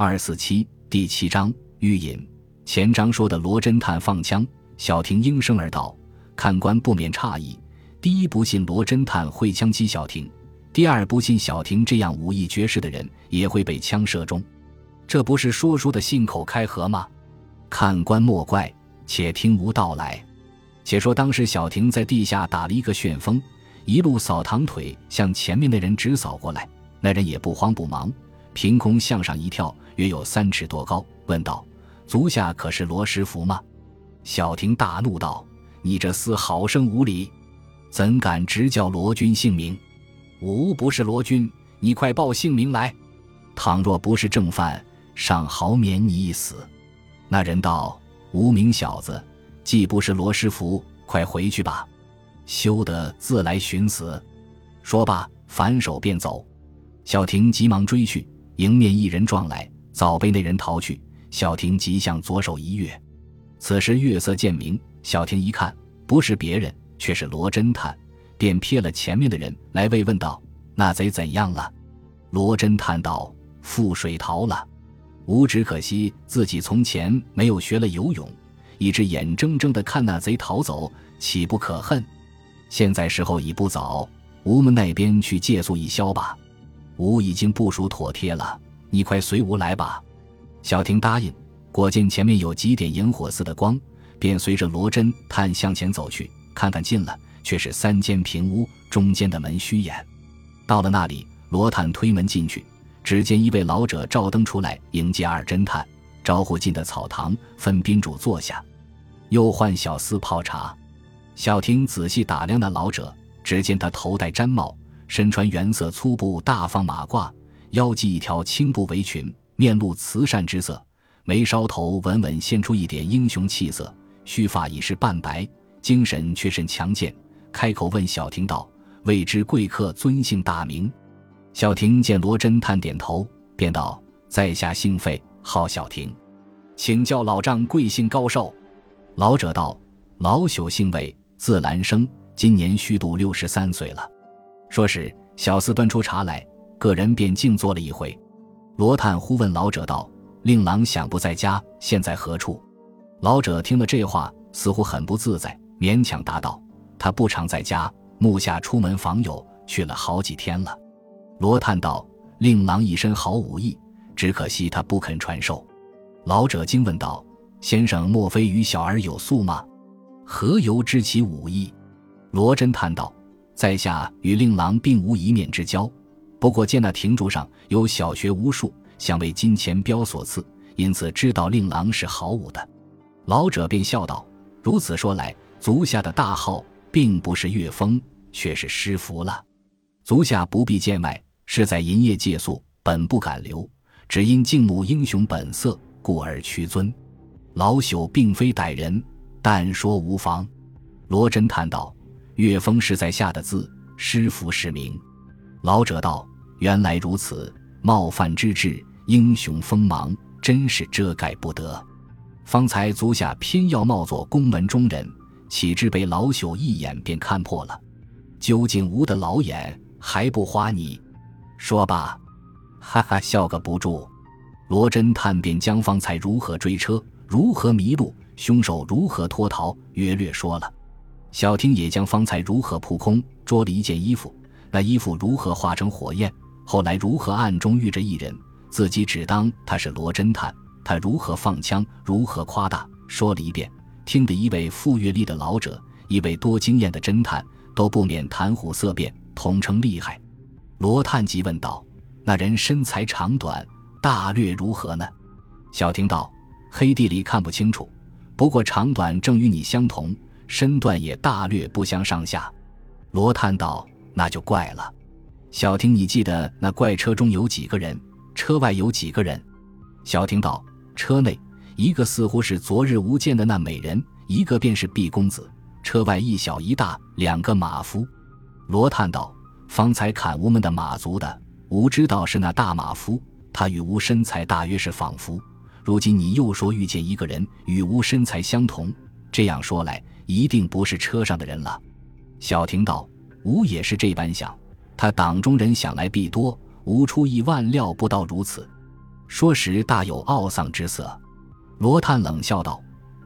二四七第七章预引。前章说的罗侦探放枪，小婷应声而道：“看官不免诧异，第一不信罗侦探会枪击小婷，第二不信小婷这样武艺绝世的人也会被枪射中，这不是说书的信口开河吗？看官莫怪，且听吾道来。且说当时小婷在地下打了一个旋风，一路扫堂腿向前面的人直扫过来，那人也不慌不忙。”凭空向上一跳，约有三尺多高，问道：“足下可是罗师傅吗？”小婷大怒道：“你这厮好生无礼，怎敢直叫罗君姓名？吾不是罗君，你快报姓名来。倘若不是正犯，尚好免你一死。”那人道：“无名小子，既不是罗师傅，快回去吧，休得自来寻死。”说罢，反手便走。小婷急忙追去。迎面一人撞来，早被那人逃去。小婷急向左手一跃，此时月色渐明。小婷一看，不是别人，却是罗侦探，便瞥了前面的人来慰问道：“那贼怎样了？”罗侦探道：“覆水逃了。吾只可惜自己从前没有学了游泳，以致眼睁睁的看那贼逃走，岂不可恨？现在时候已不早，吾们那边去借宿一宵吧。”吾已经部署妥帖了，你快随吾来吧。小婷答应，果见前面有几点萤火似的光，便随着罗侦探向前走去。看看近了，却是三间平屋，中间的门虚掩。到了那里，罗探推门进去，只见一位老者照灯出来迎接二侦探，招呼进的草堂，分宾主坐下，又唤小厮泡茶。小婷仔细打量那老者，只见他头戴毡帽。身穿原色粗布大方马褂，腰系一条青布围裙，面露慈善之色，眉梢头稳稳现出一点英雄气色，须发已是半白，精神却甚强健。开口问小婷道：“未知贵客尊姓大名？”小婷见罗侦探点头，便道：“在下姓费，号小婷，请教老丈贵姓高寿？”老者道：“老朽姓魏，字兰生，今年虚度六十三岁了。”说是小厮端出茶来，个人便静坐了一回。罗探忽问老者道：“令郎想不在家，现在何处？”老者听了这话，似乎很不自在，勉强答道：“他不常在家，目下出门访友，去了好几天了。”罗探道：“令郎一身好武艺，只可惜他不肯传授。”老者惊问道：“先生莫非与小儿有宿吗？何由知其武艺？”罗真叹道。在下与令郎并无一面之交，不过见那亭柱上有小学无数，想为金钱镖所赐，因此知道令郎是好武的。老者便笑道：“如此说来，足下的大号并不是岳峰，却是师福了。足下不必见外，是在银夜借宿，本不敢留，只因敬慕英雄本色，故而屈尊。老朽并非歹人，但说无妨。”罗真叹道。岳峰是在下的字，师傅是名。老者道：“原来如此，冒犯之至，英雄锋芒，真是遮盖不得。方才足下偏要冒作宫门中人，岂知被老朽一眼便看破了。究竟吾的老眼还不花你？说吧。”哈哈，笑个不住。罗侦探便将方才如何追车，如何迷路，凶手如何脱逃，约略说了。小婷也将方才如何扑空捉了一件衣服，那衣服如何化成火焰，后来如何暗中遇着一人，自己只当他是罗侦探，他如何放枪，如何夸大，说了一遍，听得一位富阅历的老者，一位多经验的侦探都不免谈虎色变，统称厉害。罗探即问道：“那人身材长短，大略如何呢？”小婷道：“黑地里看不清楚，不过长短正与你相同。”身段也大略不相上下，罗叹道：“那就怪了。”小婷，你记得那怪车中有几个人？车外有几个人？小婷道：“车内一个似乎是昨日无见的那美人，一个便是毕公子。车外一小一大两个马夫。”罗叹道：“方才砍吴们的马族的，吾知道是那大马夫，他与吾身材大约是仿佛。如今你又说遇见一个人与吾身材相同，这样说来。”一定不是车上的人了，小婷道：“吾也是这般想。他党中人想来必多，吾出意万料不到如此。”说时大有懊丧之色。罗探冷笑道：“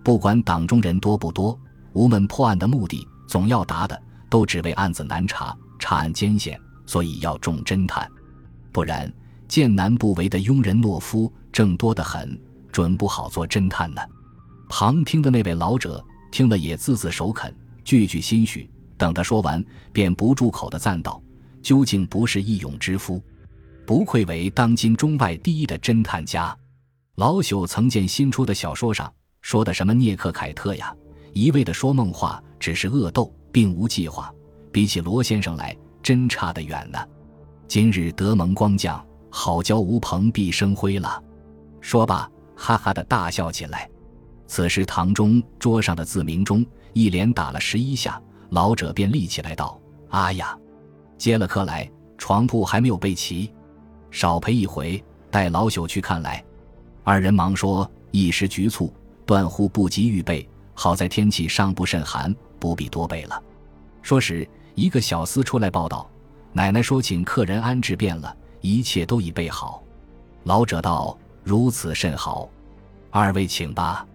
不管党中人多不多，吾们破案的目的总要达的，都只为案子难查，查案艰险，所以要重侦探。不然，剑南不为的庸人懦夫正多得很，准不好做侦探呢。”旁听的那位老者听了也字字首肯，句句心许。等他说完，便不住口的赞道：“究竟不是义勇之夫，不愧为当今中外第一的侦探家。”老朽曾见新出的小说上说的什么聂克凯特呀，一味的说梦话，只是恶斗，并无计划。比起罗先生来，真差得远呢。今日德蒙光降，好教吴鹏必生辉了。说罢，哈哈的大笑起来。此时堂中桌上的字明钟一连打了十一下，老者便立起来道：“啊呀，接了客来，床铺还没有备齐，少陪一回，带老朽去看来。”二人忙说：“一时局促，断乎不及预备。好在天气尚不甚寒，不必多备了。”说时，一个小厮出来报道：“奶奶说请客人安置便了，一切都已备好。”老者道：“如此甚好，二位请吧。”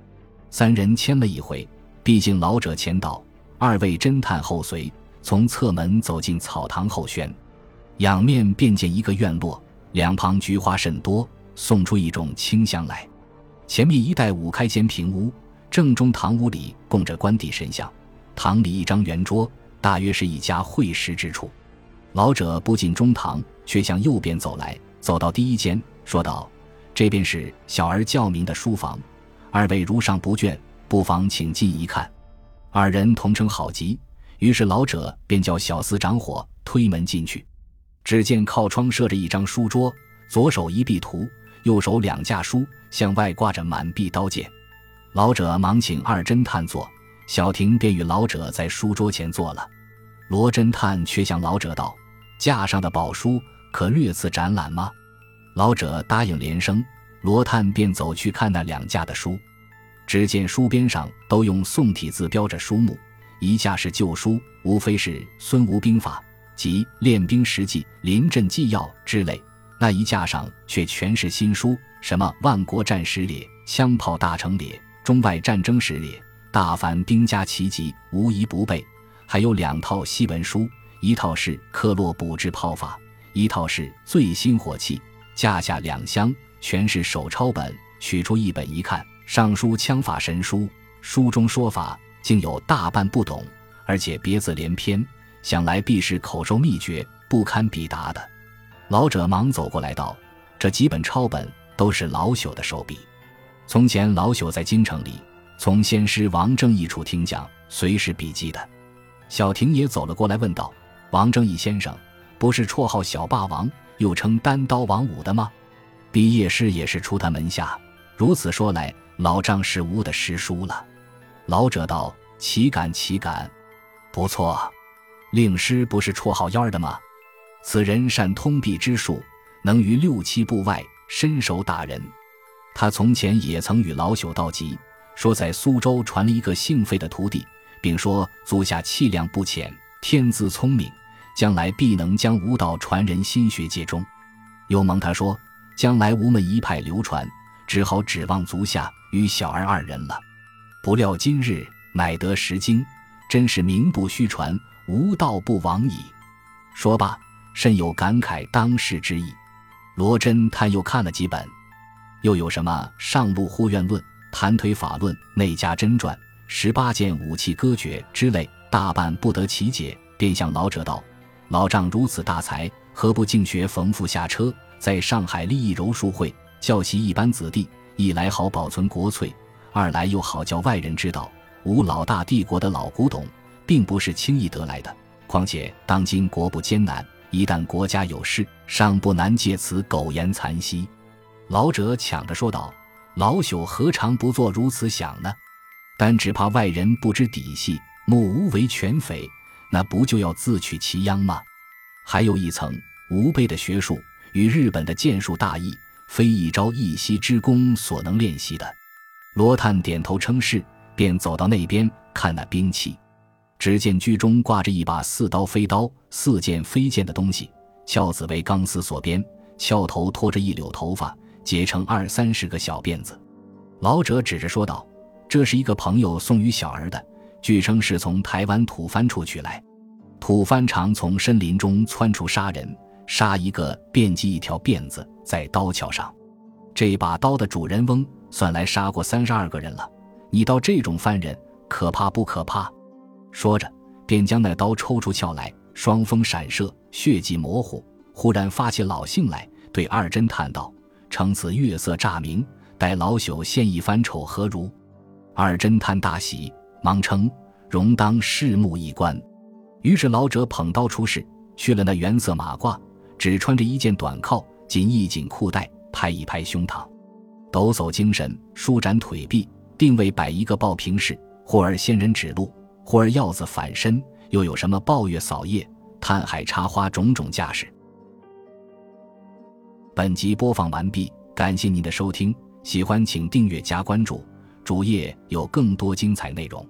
三人签了一回，毕竟老者前导，二位侦探后随，从侧门走进草堂后轩，仰面便见一个院落，两旁菊花甚多。送出一种清香来。前面一带五开间平屋，正中堂屋里供着关帝神像，堂里一张圆桌，大约是一家会食之处。老者不进中堂，却向右边走来，走到第一间，说道：“这便是小儿教民的书房，二位如上不倦，不妨请进一看。”二人同称好极，于是老者便叫小厮掌火推门进去。只见靠窗设着一张书桌，左手一壁图。右手两架书，向外挂着满壁刀剑。老者忙请二侦探坐，小婷便与老者在书桌前坐了。罗侦探却向老者道：“架上的宝书可略次展览吗？”老者答应连声。罗探便走去看那两架的书，只见书边上都用宋体字标着书目，一架是旧书，无非是《孙吴兵法》及《练兵实记》《临阵纪要》之类。那一架上却全是新书，什么万国战史列、枪炮大成列、中外战争史列、大凡兵家奇籍，无一不备。还有两套西文书，一套是克洛补制炮法，一套是最新火器。架下两箱全是手抄本，取出一本一看，上书枪法神书，书中说法竟有大半不懂，而且别字连篇，想来必是口授秘诀，不堪笔答的。老者忙走过来道：“这几本抄本都是老朽的手笔。从前老朽在京城里，从先师王正义处听讲，随时笔记的。”小婷也走了过来，问道：“王正义先生，不是绰号小霸王，又称单刀王五的吗？毕业师也是出他门下。如此说来，老丈是吾的师叔了。”老者道：“岂敢岂敢，不错，令师不是绰号烟的吗？”此人善通臂之术，能于六七步外伸手打人。他从前也曾与老朽道及，说在苏州传了一个姓费的徒弟，并说足下气量不浅，天资聪明，将来必能将武道传人心学界中。又蒙他说，将来无门一派流传，只好指望足下与小儿二人了。不料今日乃得实经，真是名不虚传，无道不亡矣。说罢。甚有感慨当世之意。罗真叹又看了几本，又有什么《上路护院论》《弹腿法论》《内家真传》《十八件武器歌诀》之类，大半不得其解，便向老者道：“老丈如此大才，何不敬学冯父下车，在上海立一柔术会，教习一班子弟？一来好保存国粹，二来又好叫外人知道，吾老大帝国的老古董，并不是轻易得来的。况且当今国不艰难。”一旦国家有事，尚不难借此苟延残息。老者抢着说道：“老朽何尝不做如此想呢？但只怕外人不知底细，目无为犬匪，那不就要自取其殃吗？还有一层吾辈的学术与日本的剑术大异，非一朝一夕之功所能练习的。”罗探点头称是，便走到那边看那兵器。只见居中挂着一把似刀非刀、似剑非剑的东西，鞘子为钢丝所编，鞘头拖着一绺头发，结成二三十个小辫子。老者指着说道：“这是一个朋友送与小儿的，据称是从台湾土蕃处取来。土蕃常从森林中窜出杀人，杀一个便系一条辫子在刀鞘上。这把刀的主人翁算来杀过三十二个人了。你道这种犯人可怕不可怕？”说着，便将那刀抽出鞘来，双锋闪射，血迹模糊。忽然发起老性来，对二侦探道：“称此月色乍明。”待老朽现一番丑何如？二侦探大喜，忙称容当拭目一观。于是老者捧刀出世，去了那原色马褂，只穿着一件短靠，紧一紧裤带，拍一拍胸膛，抖擞精神，舒展腿臂，定位摆一个抱平式，忽而仙人指路，忽而鹞子反身，又有什么抱月扫叶、探海插花种种架势。本集播放完毕，感谢您的收听。喜欢请订阅加关注，主页有更多精彩内容。